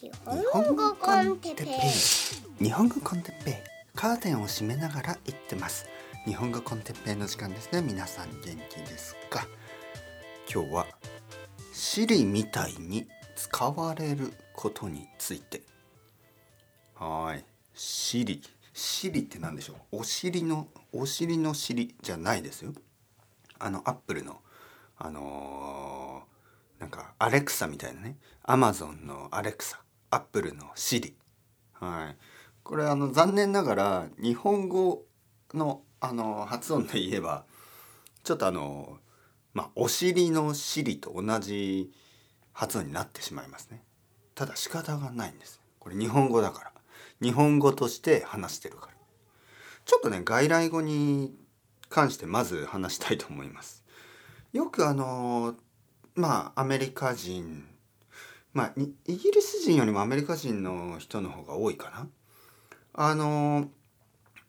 日本語コンテッペイ。日本語コンテッペイ。カーテンを閉めながら言ってます。日本語コンテッペイの時間ですね。皆さん元気ですか？今日はシリみたいに使われることについて。はい。シリ。シリって何でしょう？お尻のお尻の尻じゃないですよ。あのアップルのあのー、なんかアレクサみたいなね。アマゾンのアレクサ。アップルのシリ。はい。これあの残念ながら日本語のあの発音で言えばちょっとあのまあお尻の尻と同じ発音になってしまいますね。ただ仕方がないんです。これ日本語だから。日本語として話してるから。ちょっとね外来語に関してまず話したいと思います。よくあのまあアメリカ人まあイギリス人よりもアメリカ人の人の方が多いかな。あの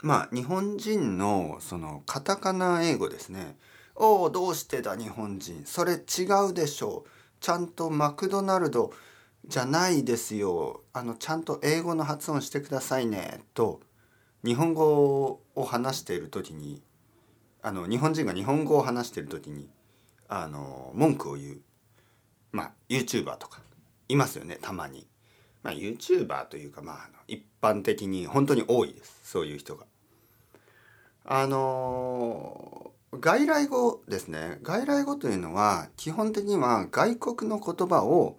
まあ日本人のそのカタカナ英語ですね「おおどうしてだ日本人。それ違うでしょう。ちゃんとマクドナルドじゃないですよ。あのちゃんと英語の発音してくださいね」と日本語を話している時にあの日本人が日本語を話している時にあの文句を言う。まあ YouTuber とか。いますよねたまに。まあ、YouTuber というか、まあ、一般的に本当に多いですそういう人が。あの外来語ですね外来語というのは基本的には外国の言葉を、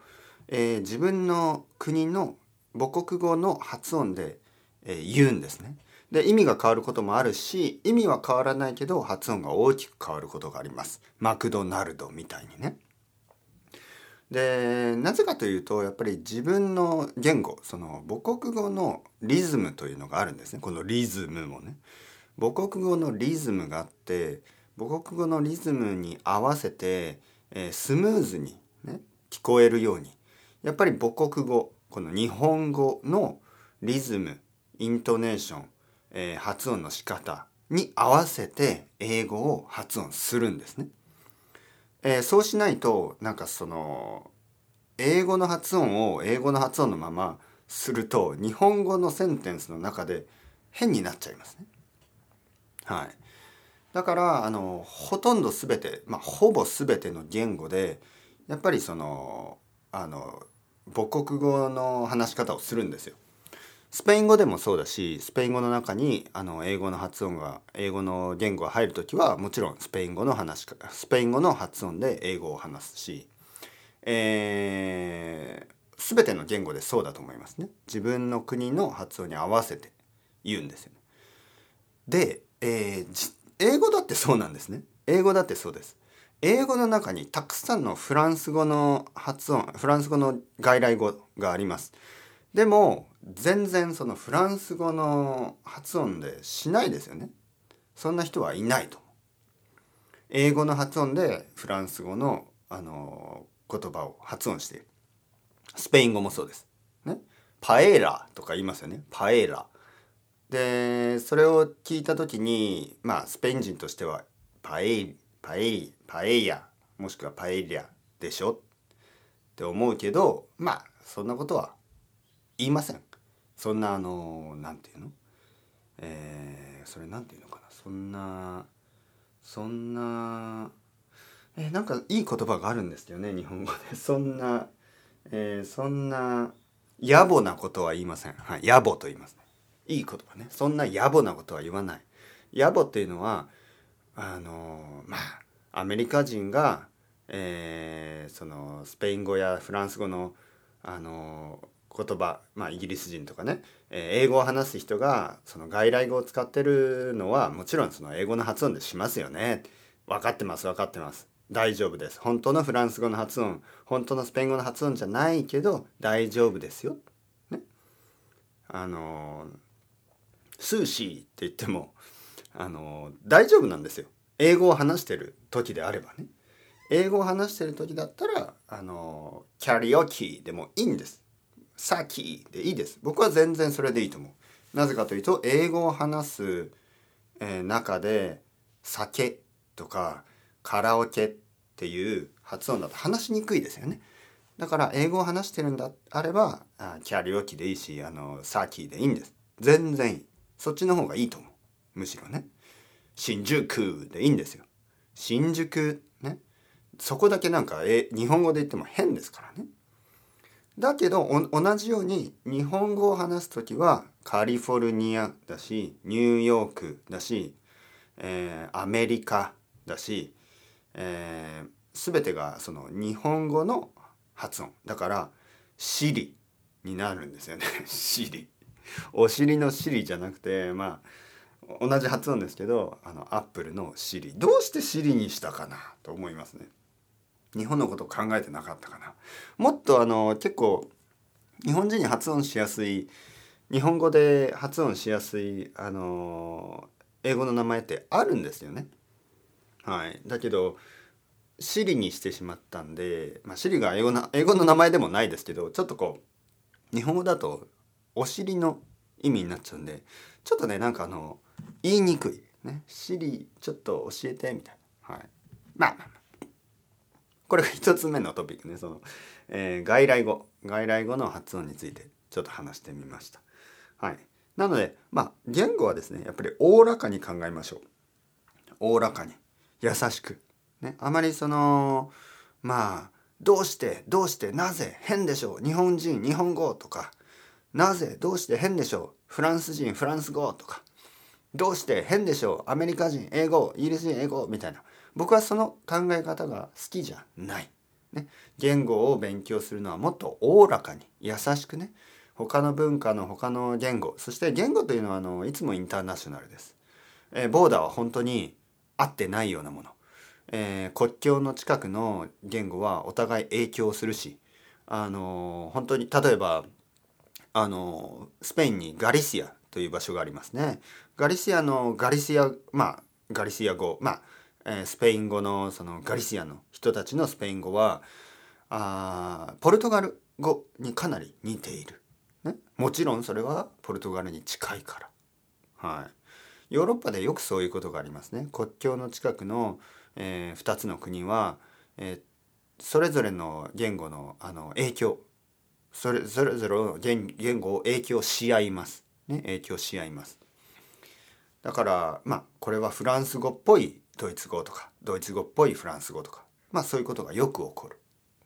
えー、自分の国の母国語の発音で、えー、言うんですね。で意味が変わることもあるし意味は変わらないけど発音が大きく変わることがあります。マクドナルドみたいにね。でなぜかというとやっぱり自分の言語その母国語のリズムというのがあるんですね。このリズムもね。母国語のリズムがあって母国語のリズムに合わせて、えー、スムーズに、ね、聞こえるように。やっぱり母国語この日本語のリズムイントネーション、えー、発音の仕方に合わせて英語を発音するんですね。えー、そうしないとなんかその英語の発音を英語の発音のまますると日本語のセンテンスの中で変になっちゃいますね。はい。だからあのほとんど全てまあほぼ全ての言語でやっぱりそのあの母国語の話し方をするんですよ。スペイン語でもそうだしスペイン語の中にあの英語の発音が英語の言語が入る時はもちろんスペイン語の話かスペイン語の発音で英語を話すし、えー、全ての言語でそうだと思いますね自分の国の発音に合わせて言うんですよね。で、えー、英語だってそうなんですね英語だってそうです。英語の中にたくさんのフランス語の発音フランス語の外来語があります。でも全然そのフランス語の発音でしないですよね。そんな人はいないと。英語の発音でフランス語のあの言葉を発音している。スペイン語もそうです。ね。パエーラとか言いますよね。パエーラ。で、それを聞いた時に、まあスペイン人としてはパエパエパエヤもしくはパエリアでしょ？って思うけど、まあそんなことは言いませんそんなあの何て言うの？えー、それ何て言うのかな？そんなそんなえー、なんかいい言葉があるんですよね日本語で。そんな、えー、そんな野暮なことは言いません。はい野暮と言います、ね、いい言葉ね。そんな野暮なことは言わない。野暮っていうのはあのまあアメリカ人が、えー、そのスペイン語やフランス語のあの言葉、まあ、イギリス人とかね、えー、英語を話す人がその外来語を使ってるのはもちろんその英語の発音でしますよね。分かってます分かってます。大丈夫です。本当のフランス語の発音、本当のスペイン語の発音じゃないけど大丈夫ですよ。ね。あのスーシーって言ってもあの大丈夫なんですよ。英語を話してる時であればね。英語を話してる時だったらあのキャリオキーでもいいんです。さきでいいです。僕は全然それでいいと思う。なぜかというと、英語を話す、えー、中で、酒とかカラオケっていう発音だと話しにくいですよね。だから英語を話してるんだあればあキャリオキでいいしあのサーキーでいいんです。全然いい。そっちの方がいいと思う。むしろね。新宿でいいんですよ。新宿ね。そこだけなんかえ日本語で言っても変ですからね。だけど同じように日本語を話す時はカリフォルニアだしニューヨークだし、えー、アメリカだし、えー、全てがその日本語の発音。だから「シリ」になるんですよね「シリ」お尻の「シリ」じゃなくてまあ同じ発音ですけどあのアップルの「シリ」どうして「シリ」にしたかなと思いますね。日本のことを考えてなかったかな。もっとあの結構日本人に発音しやすい日本語で発音しやすいあの英語の名前ってあるんですよね。はい、だけどシリにしてしまったんで、まあ、シリが英語な英語の名前でもないですけどちょっとこう日本語だとお尻の意味になっちゃうんでちょっとねなんかあの言いにくい。ね。シリちょっと教えてみたいな。はい。まあまあ。これが一つ目のトピックね。その、えー、外来語。外来語の発音についてちょっと話してみました。はい、なのでまあ言語はですねやっぱりおおらかに考えましょう。おおらかに。優しく、ね、あまりそのまあどうしてどうしてなぜ変でしょう。日本人日本語とか。なぜどうして変でしょう。フランス人フランス語とか。どうして変でしょう。アメリカ人英語イギリス人英語みたいな。僕はその考え方が好きじゃない。ね、言語を勉強するのはもっとおおらかに優しくね他の文化の他の言語そして言語というのはあのいつもインターナショナルです。えー、ボーダーは本当に合ってないようなもの、えー、国境の近くの言語はお互い影響するしあのー、本当に例えばあのスペインにガリシアという場所がありますね。ガリシアのガリシアまあガリシア語まあえ、スペイン語のそのガリシアの人たちのスペイン語はあポルトガル語にかなり似ている、ね、もちろんそれはポルトガルに近いから、はい、ヨーロッパでよくそういうことがありますね。国境の近くの、えー、2つの国は、えー、それぞれの言語のあの影響。それぞれぞれの言言語を影響し合います、ね、影響し合います。だからまあこれはフランス語っぽいドイツ語とかドイツ語っぽいフランス語とかまあそういうことがよく起こる、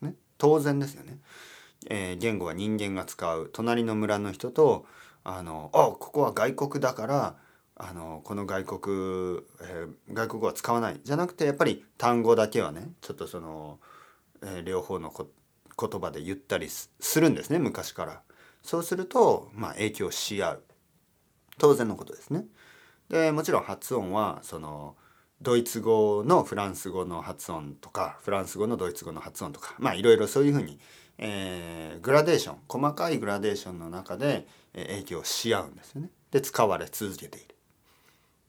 ね、当然ですよね、えー、言語は人間が使う。隣の村の人とあのあここは外国だからあのこの外国、えー、外国語は使わない。じゃなくてやっぱり単語だけはねちょっとその、えー、両方の言葉で言ったりするんですね昔から。そうすると、まあ、影響し合う。当然のことですね。でもちろん発音はそのドイツ語のフランス語の発音とかフランス語のドイツ語の発音とかまあいろいろそういうふうに、えー、グラデーション細かいグラデーションの中で影響し合うんですよね。で使われ続けている。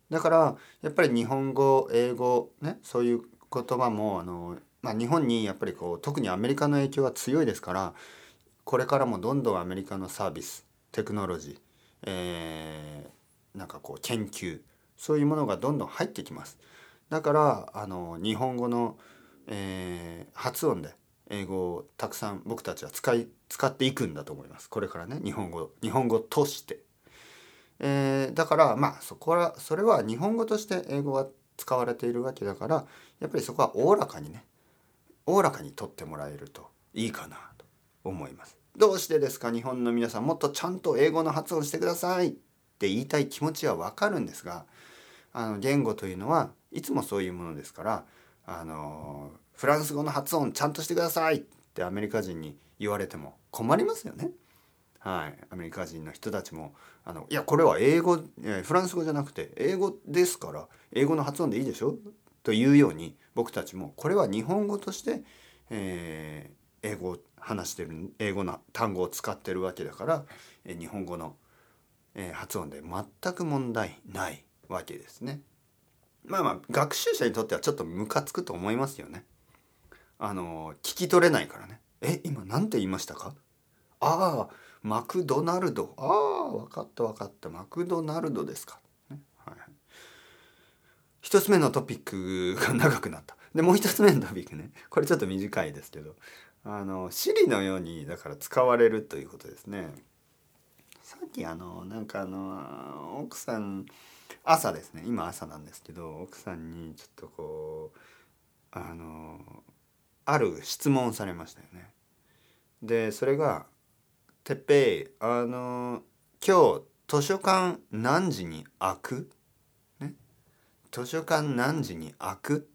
だからやっぱり日本語英語ねそういう言葉もあの、まあ、日本にやっぱりこう特にアメリカの影響は強いですからこれからもどんどんアメリカのサービステクノロジー、えー、なんかこう研究そういうものがどんどん入ってきます。だからあの日本語の、えー、発音で英語をたくさん僕たちは使い使っていくんだと思います。これからね日本語日本語として、えー、だからまあそこはそれは日本語として英語が使われているわけだからやっぱりそこはおおらかにねおおらかにとってもらえるといいかなと思います。どうしてですか日本の皆さんもっとちゃんと英語の発音してくださいって言いたい気持ちはわかるんですがあの言語というのはいつもそういうものですからあのフランス語の発音ちゃんとしてくださいってアメリカ人に言われても困りますよね。はい、アメリカ人の人たちもあのいやこれは英語フランス語じゃなくて英語ですから英語の発音でいいでしょ？というように僕たちもこれは日本語として、えー、英語を話してる英語の単語を使ってるわけだから、え、日本語の、え、発音で全く問題ないわけですね。まあまあ学習者にとってはちょっとムカつくと思いますよね。あの聞き取れないからね。え今何て言いましたかああマクドナルドああ分かった分かったマクドナルドですか？ねはい、一つ目のトピックが長くなった。でもう一つ目のトピックねこれちょっと短いですけどあのシリのようにだから使われるということですねさっきあのなんかあの奥さん朝ですね。今朝なんですけど奥さんにちょっとこうあのある質問されましたよね。でそれが「てっぺいあの今日図書館何時に開く?」ね。図書館何時に開く？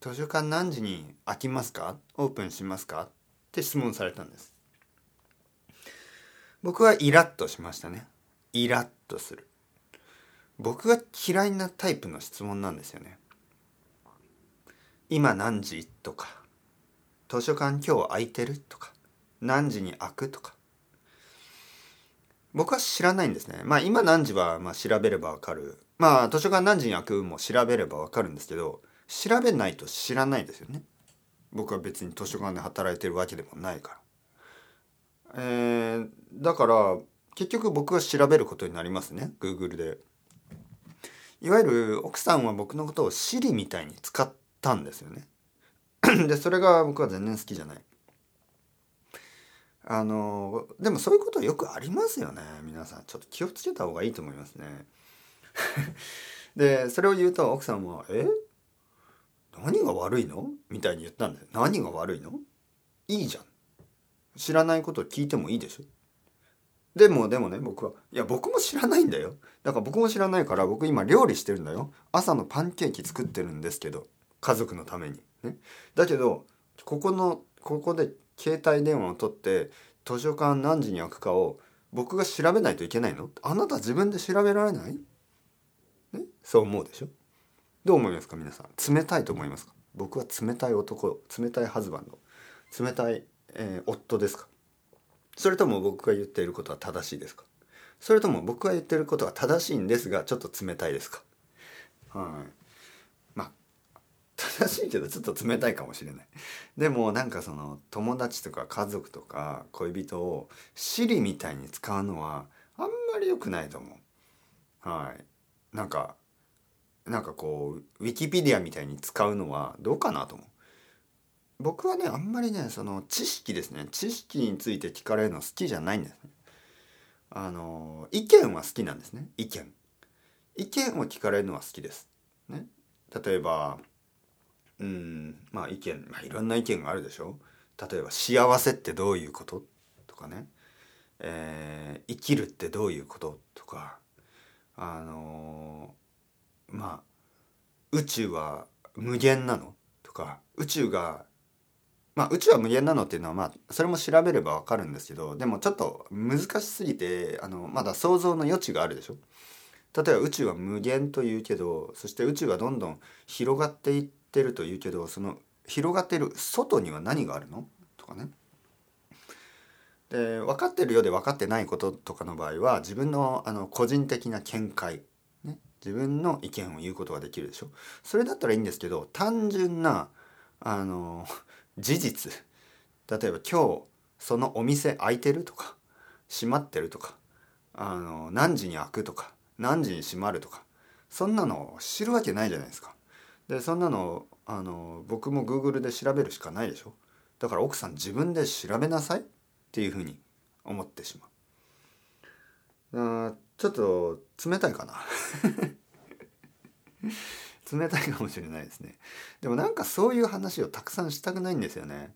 図書館何時に開きますか？オープンしますか？って質問されたんです。僕はイラッとしましたね。イラッとする。僕が嫌いなタイプの質問なんですよね。今何時とか図書館今日空いてるとか何時に開くとか。僕は知らないんですね。まあ今何時はまあ調べればわかる。まあ図書館何時に開くも調べればわかるんですけど調べないと知らないですよね。僕は別に図書館で働いてるわけでもないから。えー、だから結局僕は調べることになりますね。Google で。いわゆる奥さんは僕のことを Siri みたいに使ったんですよね。でそれが僕は全然好きじゃない。あのでもそういうことよくありますよね。皆さん。ちょっと気をつけた方がいいと思いますね。でそれを言うと奥さんも「え？何が悪いの?」みたいに言ったんです。何が悪いの？いいじゃん。知らないことを聞いてもいいでしょ？でもでもね僕はいや僕も知らないんだよ。だから僕も知らないから僕今料理してるんだよ。朝のパンケーキ作ってるんですけど家族のために。ね。だけどここのここで携帯電話を取って図書館何時に開くかを僕が調べないといけないの？あなた自分で調べられない、ね、そう思うでしょ？どう思いますか皆さん？冷たいと思いますか？僕は冷たい男冷たいハズバンド冷たい、えー、夫ですか？それとも僕が言っていることは正しいですか？それとも僕が言っていることは正しいんですがちょっと冷たいですか？はい。まあ正しいけどちょっと冷たいかもしれない。でもなんかその友達とか家族とか恋人をシリみたいに使うのはあんまり良くないと思う。はい。なんかなんかこうウィキペディアみたいに使うのはどうかなと思う。僕はねあんまりねその知識ですね。知識について聞かれるの好きじゃないんですね。あの意見は好きなんですね。意見。意見を聞かれるのは好きです。ね。例えばうんまあ意見、まあ、いろんな意見があるでしょ。例えば幸せってどういうこととかね、えー、生きるってどういうこととか。あのまあ宇宙は無限なのとか。宇宙がまあ宇宙は無限なのっていうのはまあそれも調べればわかるんですけどでもちょっと難しすぎてあのまだ想像の余地があるでしょ？例えば宇宙は無限というけどそして宇宙はどんどん広がっていってるというけどその広がってる外には何があるの？とかね。で分かってるようで分かってないこととかの場合は自分のあの個人的な見解ね自分の意見を言うことができるでしょ？それだったらいいんですけど単純なあの事実例えば今日そのお店開いてるとか閉まってるとかあの何時に開くとか何時に閉まるとかそんなの知るわけないじゃないですか。でそんなのあの僕も Google で調べるしかないでしょだから奥さん自分で調べなさいっていうふうに思ってしまう。あちょっと冷たいかな冷たいかもしれないですね。でもなんかそういう話をたくさんしたくないんですよね。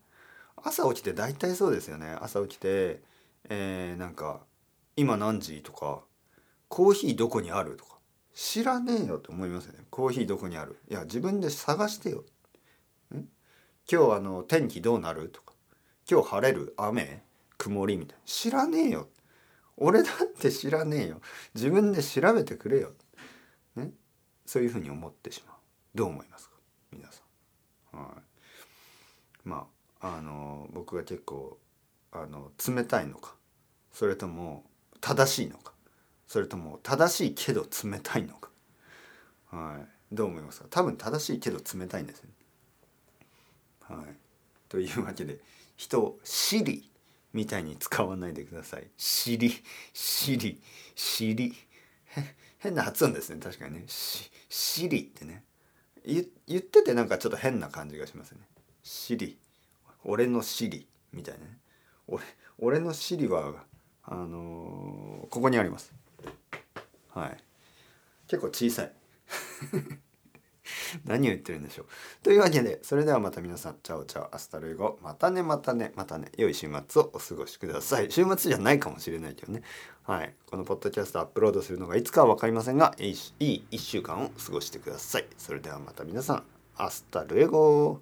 朝起きて大体そうですよね。朝起きてえー、なんか「今何時?」とか「コーヒーどこにある?」とか。知らねえよって思いますよね。コーヒーどこにある。いや自分で探してよ。ん？今日あの天気どうなるとか。今日晴れる？雨？曇りみたいな。知らねえよ。俺だって知らねえよ。自分で調べてくれよ、そういうふうに思ってしまうどう思いますか？皆さん。はい、まああの僕が結構あの冷たいのかそれとも正しいのかそれとも正しいけど冷たいのか、はい、どう思いますか？多分正しいけど冷たいんですよ、ね。はい、というわけで人を「シリ」みたいに使わないでください。しり、しり、しり。変な発音ですね。確かにね。し、しりってね。言っててなんかちょっと変な感じがしますね。しり。俺のシリみたいなね俺俺のシリはあのーここにありますはい結構小さい 何を言ってるんでしょう。というわけでそれではまた皆さん chao chao hasta luego またねまたねまたね良い週末をお過ごしください。週末じゃないかもしれないけどね。はい。このポッドキャストアップロードするのがいつかは分かりませんがいいいい1週間を過ごしてください。それではまた皆さん hasta luego